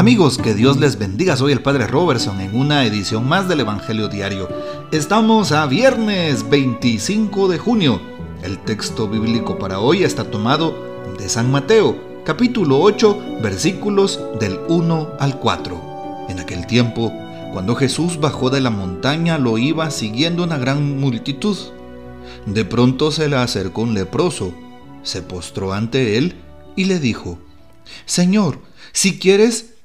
Amigos, que Dios les bendiga. Soy el Padre Robertson en una edición más del Evangelio Diario. Estamos a viernes 25 de junio. El texto bíblico para hoy está tomado de San Mateo, capítulo 8, versículos del 1 al 4. En aquel tiempo, cuando Jesús bajó de la montaña, lo iba siguiendo una gran multitud. De pronto se le acercó un leproso, se postró ante él y le dijo, Señor, si quieres,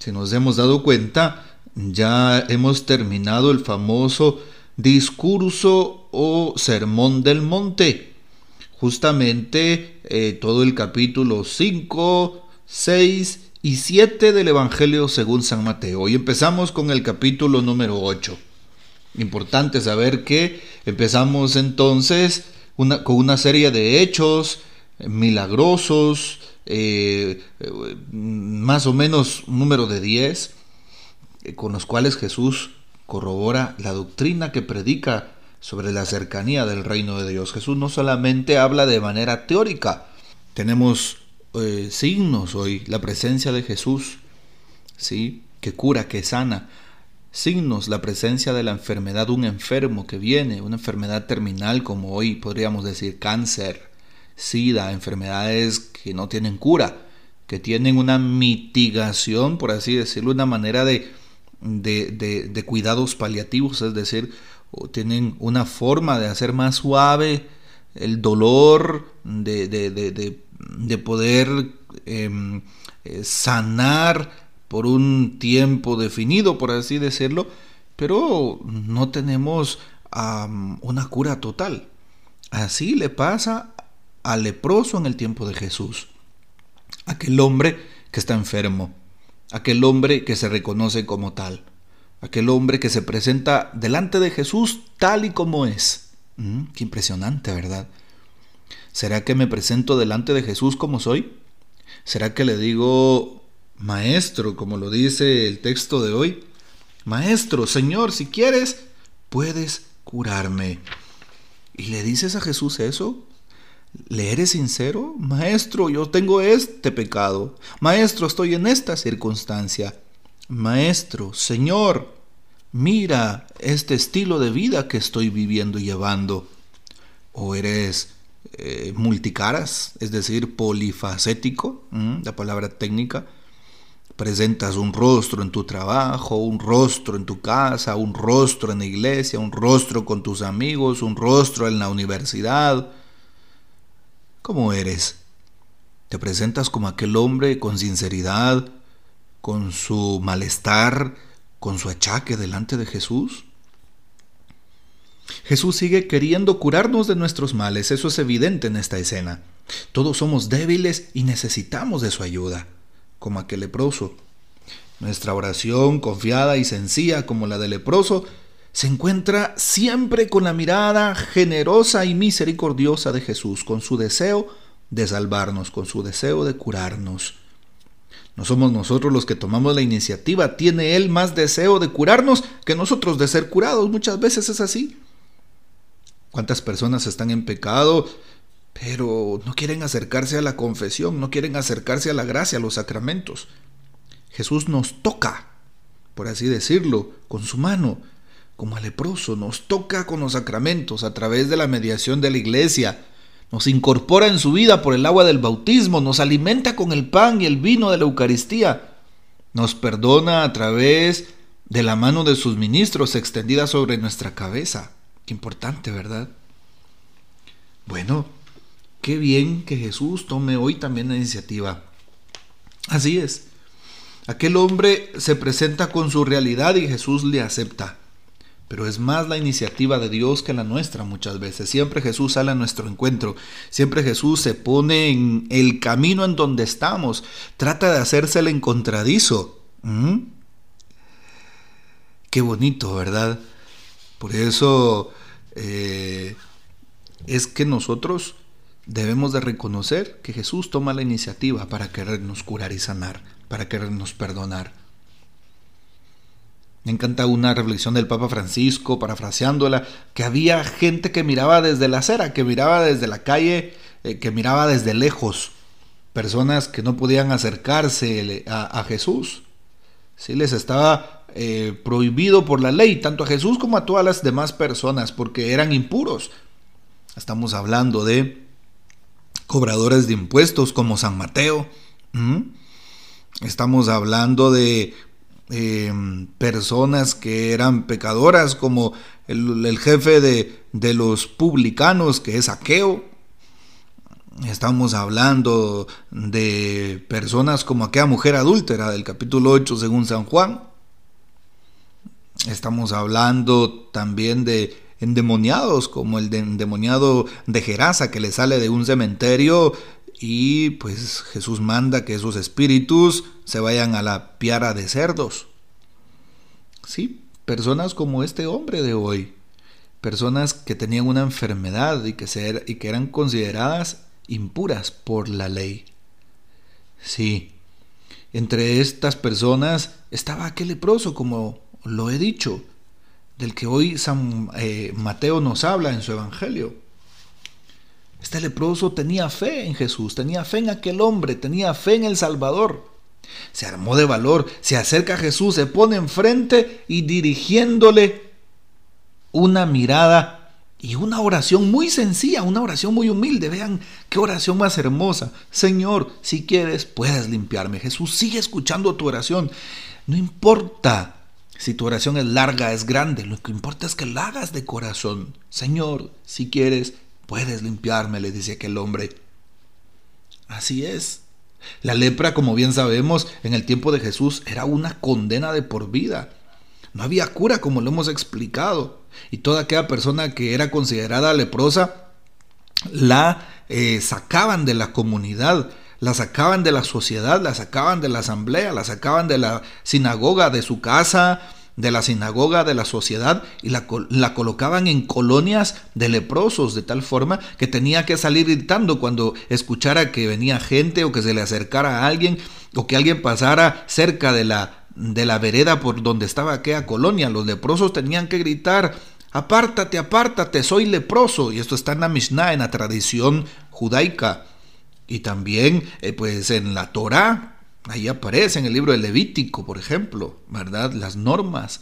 si nos hemos dado cuenta, ya hemos terminado el famoso discurso o sermón del monte. Justamente eh, todo el capítulo 5, 6 y 7 del Evangelio según San Mateo. Hoy empezamos con el capítulo número 8. Importante saber que empezamos entonces con una serie de hechos milagrosos, eh, más o menos un número de 10, eh, con los cuales Jesús corrobora la doctrina que predica sobre la cercanía del reino de Dios. Jesús no solamente habla de manera teórica, tenemos eh, signos hoy, la presencia de Jesús, ¿sí? que cura, que sana, signos, la presencia de la enfermedad, un enfermo que viene, una enfermedad terminal como hoy podríamos decir cáncer, SIDA, enfermedades que no tienen cura, que tienen una mitigación, por así decirlo, una manera de, de, cuidados paliativos, es decir, tienen una forma de hacer más suave el dolor, de, de poder em, eh, sanar por un tiempo definido, por así decirlo, pero no tenemos una cura total. Así le pasa al leproso en el tiempo de Jesús. Aquel hombre que está enfermo, aquel hombre que se reconoce como tal, aquel hombre que se presenta delante de Jesús tal y como es. Mm, qué impresionante, ¿verdad? ¿Será que me presento delante de Jesús como soy? ¿Será que le digo, maestro, como lo dice el texto de hoy? Maestro, Señor, si quieres, puedes curarme. ¿Y le dices a Jesús eso? ¿Le eres sincero? Maestro, yo tengo este pecado. Maestro, estoy en esta circunstancia. Maestro, Señor, mira este estilo de vida que estoy viviendo y llevando. ¿O eres eh, multicaras, es decir, polifacético? La palabra técnica. Presentas un rostro en tu trabajo, un rostro en tu casa, un rostro en la iglesia, un rostro con tus amigos, un rostro en la universidad ¿Cómo eres? ¿Te presentas como aquel hombre con sinceridad, con su malestar, con su achaque delante de Jesús? Jesús sigue queriendo curarnos de nuestros males, eso es evidente en esta escena. Todos somos débiles y necesitamos de su ayuda, como aquel leproso. Nuestra oración confiada y sencilla como la del leproso se encuentra siempre con la mirada generosa y misericordiosa de Jesús, con su deseo de salvarnos, con su deseo de curarnos. No somos nosotros los que tomamos la iniciativa, tiene Él más deseo de curarnos que nosotros de ser curados. Muchas veces es así. ¿Cuántas personas están en pecado, pero no quieren acercarse a la confesión, no quieren acercarse a la gracia, a los sacramentos? Jesús nos toca, por así decirlo, con su mano como al leproso, nos toca con los sacramentos a través de la mediación de la iglesia, nos incorpora en su vida por el agua del bautismo, nos alimenta con el pan y el vino de la Eucaristía, nos perdona a través de la mano de sus ministros extendida sobre nuestra cabeza. Qué importante, ¿verdad? Bueno, qué bien que Jesús tome hoy también la iniciativa. Así es. Aquel hombre se presenta con su realidad y Jesús le acepta. Pero es más la iniciativa de Dios que la nuestra muchas veces. Siempre Jesús sale a nuestro encuentro. Siempre Jesús se pone en el camino en donde estamos. Trata de hacerse el encontradizo. ¿Mm? Qué bonito, ¿verdad? Por eso eh, es que nosotros debemos de reconocer que Jesús toma la iniciativa para querernos curar y sanar, para querernos perdonar. Me encanta una reflexión del Papa Francisco, parafraseándola, que había gente que miraba desde la acera, que miraba desde la calle, eh, que miraba desde lejos, personas que no podían acercarse a, Jesús. Sí, les estaba eh, prohibido por la ley, tanto a Jesús como a todas las demás personas, porque eran impuros. Estamos hablando de cobradores de impuestos como San Mateo. Estamos hablando de Em, personas que eran pecadoras, como el, jefe de, de, los publicanos, que es Aqueo. Estamos hablando de personas como aquella mujer adúltera del capítulo 8 según San Juan. Estamos hablando también de endemoniados, como el endemoniado de Gerasa que le sale de un cementerio y pues Jesús manda que esos espíritus se vayan a la piara de cerdos. Sí, personas como este hombre de hoy, personas que tenían una enfermedad y que, ser, y que eran consideradas impuras por la ley. Sí, entre estas personas estaba aquel leproso, como lo he dicho, del que hoy San eh, Mateo nos habla en su Evangelio. Este leproso tenía fe en Jesús, tenía fe en aquel hombre, tenía fe en el Salvador. Se armó de valor, se acerca a Jesús, se pone enfrente y dirigiéndole una mirada y una oración muy sencilla, una oración muy humilde. Vean qué oración más hermosa. Señor, si quieres, puedes limpiarme. Jesús sigue escuchando tu oración. No importa si tu oración es larga, es grande, lo que importa es que la hagas de corazón. Señor, si quieres, Puedes limpiarme, le dice aquel hombre. Así es. La lepra, como bien sabemos, en el tiempo de Jesús era una condena de por vida. No había cura, como lo hemos explicado. Y toda aquella persona que era considerada leprosa, la eh, sacaban de la comunidad, la sacaban de la sociedad, la sacaban de la asamblea, la sacaban de la sinagoga, de su casa, de la sinagoga de la sociedad y la, la, colocaban en colonias de leprosos, de tal forma que tenía que salir gritando cuando escuchara que venía gente o que se le acercara a alguien o que alguien pasara cerca de la, de la vereda por donde estaba aquella colonia. Los leprosos tenían que gritar, apártate, apártate, soy leproso. Y esto está en la Mishnah, en la tradición judaica. Y también, eh, pues en la Torah, Ahí aparece en el libro de Levítico, por ejemplo, ¿verdad? Las normas.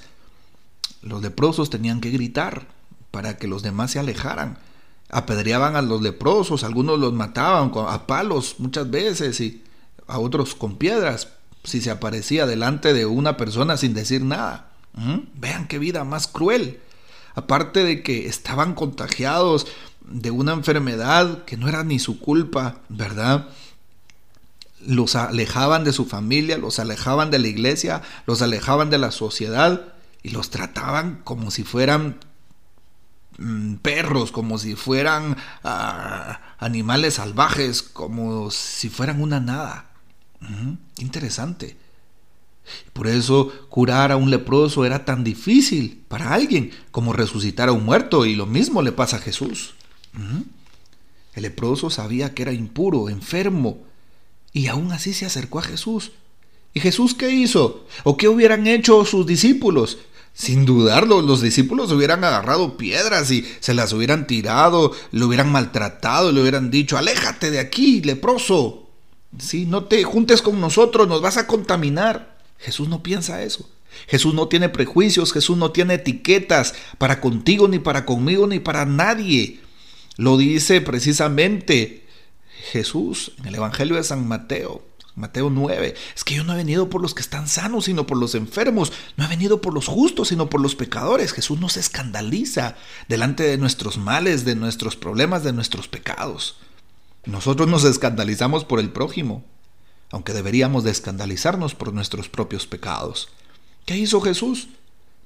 Los leprosos tenían que gritar para que los demás se alejaran. Apedreaban a los leprosos, algunos los mataban a palos muchas veces y a otros con piedras si se aparecía delante de una persona sin decir nada. ¿Mm? Vean qué vida más cruel. Aparte de que estaban contagiados de una enfermedad que no era ni su culpa, ¿verdad? los alejaban de su familia, los alejaban de la iglesia, los alejaban de la sociedad y los trataban como si fueran mm, perros, como si fueran ah, animales salvajes, como si fueran una nada. interesante. Por eso curar a un leproso era tan difícil para alguien como resucitar a un muerto y lo mismo le pasa a Jesús. El leproso sabía que era impuro, enfermo, y aún así se acercó a Jesús. ¿Y Jesús qué hizo? ¿O qué hubieran hecho sus discípulos? Sin dudarlo, los discípulos hubieran agarrado piedras y se las hubieran tirado, lo hubieran maltratado, le hubieran dicho, aléjate de aquí, leproso. Sí, no te juntes con nosotros, nos vas a contaminar. Jesús no piensa eso. Jesús no tiene prejuicios, Jesús no tiene etiquetas para contigo, ni para conmigo, ni para nadie. Lo dice precisamente Jesús en el Evangelio de San Mateo. Mateo 9, es que yo no he venido por los que están sanos, sino por los enfermos, no he venido por los justos, sino por los pecadores. Jesús no se escandaliza delante de nuestros males, de nuestros problemas, de nuestros pecados. Nosotros nos escandalizamos por el prójimo, aunque deberíamos de escandalizarnos por nuestros propios pecados. ¿Qué hizo Jesús?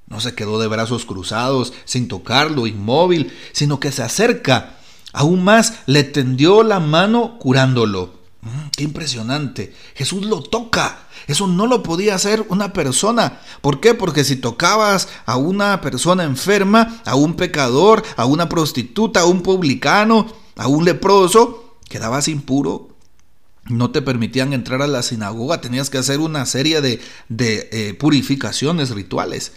No se quedó de brazos cruzados, sin tocarlo, inmóvil, sino que se acerca Aún más le tendió la mano curándolo. Mm, qué impresionante. Jesús lo toca. Eso no lo podía hacer una persona. ¿Por qué? Porque si tocabas a una persona enferma, a un pecador, a una prostituta, a un publicano, a un leproso, quedabas impuro. No te permitían entrar a la sinagoga, tenías que hacer una serie de, eh, purificaciones rituales.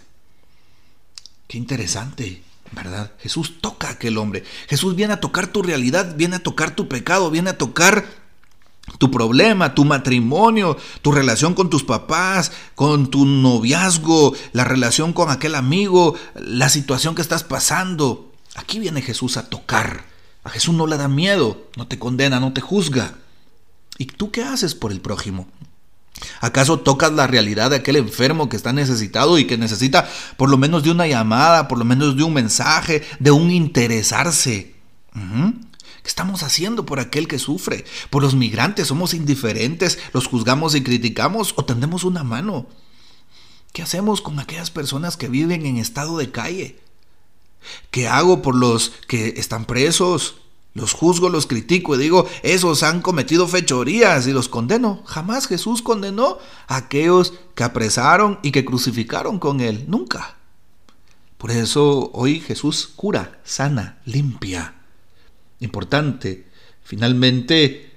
Qué interesante. ¿Verdad? Jesús toca a aquel hombre. Jesús viene a tocar tu realidad, viene a tocar tu pecado, viene a tocar tu problema, tu matrimonio, tu relación con tus papás, con tu noviazgo, la relación con aquel amigo, la situación que estás pasando. Aquí viene Jesús a tocar. A Jesús no le da miedo, no te condena, no te juzga. ¿Y tú qué haces por el prójimo? ¿Acaso tocas la realidad de aquel enfermo que está necesitado y que necesita por lo menos de una llamada, por lo menos de un mensaje, de un interesarse? ¿Qué estamos haciendo por aquel que sufre? Por los migrantes somos indiferentes, los juzgamos y criticamos o tendemos una mano. ¿Qué hacemos con aquellas personas que viven en estado de calle? ¿Qué hago por los que están presos? Los juzgo, los critico y digo, esos han cometido fechorías y los condeno. Jamás Jesús condenó a aquellos que apresaron y que crucificaron con él. Nunca. Por eso hoy Jesús cura, sana, limpia. Importante. Finalmente,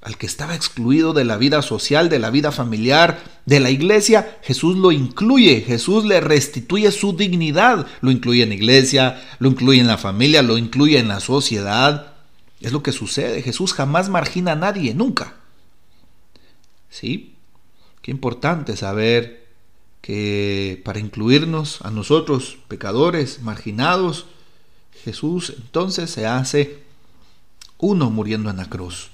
al que estaba excluido de la vida social, de la vida familiar, de la iglesia, Jesús lo incluye, Jesús le restituye su dignidad, lo incluye en la iglesia, lo incluye en la familia, lo incluye en la sociedad. Es lo que sucede, Jesús jamás margina a nadie, nunca. ¿Sí? Qué importante saber que para incluirnos a nosotros, pecadores, marginados, Jesús entonces se hace uno muriendo en la cruz.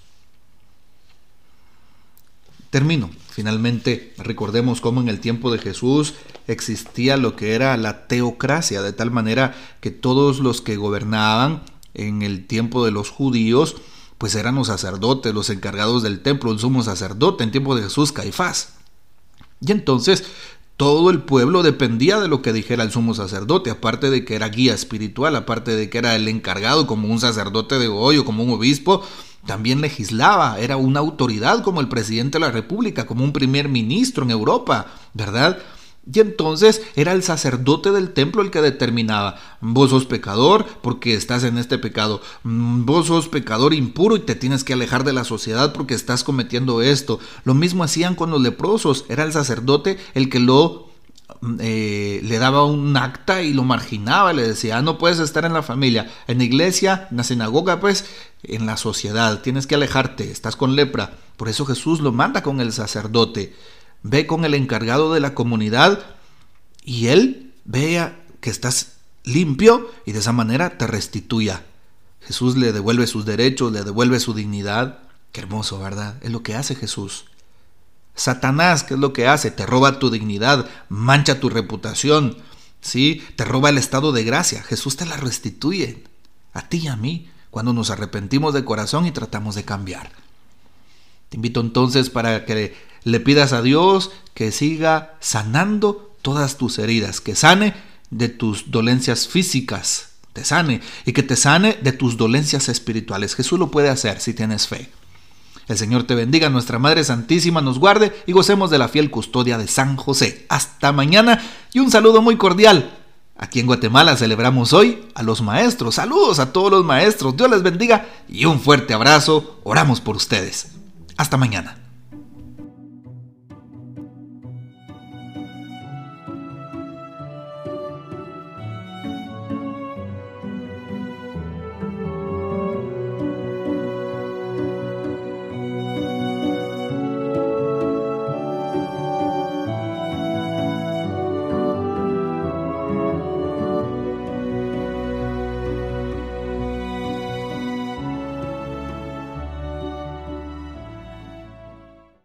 Termino. Finalmente, recordemos cómo en el tiempo de Jesús existía lo que era la teocracia, de tal manera que todos los que gobernaban en el tiempo de los judíos, pues eran los sacerdotes, los encargados del templo, el sumo sacerdote en tiempo de Jesús, Caifás. Y entonces todo el pueblo dependía de lo que dijera el sumo sacerdote, aparte de que era guía espiritual, aparte de que era el encargado como un sacerdote de hoy o como un obispo, también legislaba, era una autoridad como el presidente de la República, como un primer ministro en Europa, ¿verdad? Y entonces era el sacerdote del templo el que determinaba, vos sos pecador porque estás en este pecado, mm, vos sos pecador impuro y te tienes que alejar de la sociedad porque estás cometiendo esto. Lo mismo hacían con los leprosos, era el sacerdote el que lo mm, eh, le daba un acta y lo marginaba, le decía, ah, no puedes estar en la familia, en la iglesia, en la sinagoga, pues, en la sociedad, tienes que alejarte, estás con lepra. Por eso Jesús lo manda con el sacerdote ve con el encargado de la comunidad y él vea que estás limpio y de esa manera te restituya. Jesús le devuelve sus derechos, le devuelve su dignidad. Qué hermoso, ¿verdad? Es lo que hace Jesús. Satanás, ¿qué es lo que hace? Te roba tu dignidad, mancha tu reputación, ¿sí? Te roba el estado de gracia. Jesús te la restituye a ti y a mí cuando nos arrepentimos de corazón y tratamos de cambiar. Te invito entonces para que le pidas a Dios que siga sanando todas tus heridas, que sane de tus dolencias físicas, te sane y que te sane de tus dolencias espirituales. Jesús lo puede hacer si tienes fe. El Señor te bendiga, nuestra Madre Santísima nos guarde y gocemos de la fiel custodia de San José. Hasta mañana y un saludo muy cordial. Aquí en Guatemala celebramos hoy a los maestros. Saludos a todos los maestros. Dios les bendiga y un fuerte abrazo. Oramos por ustedes. Hasta mañana.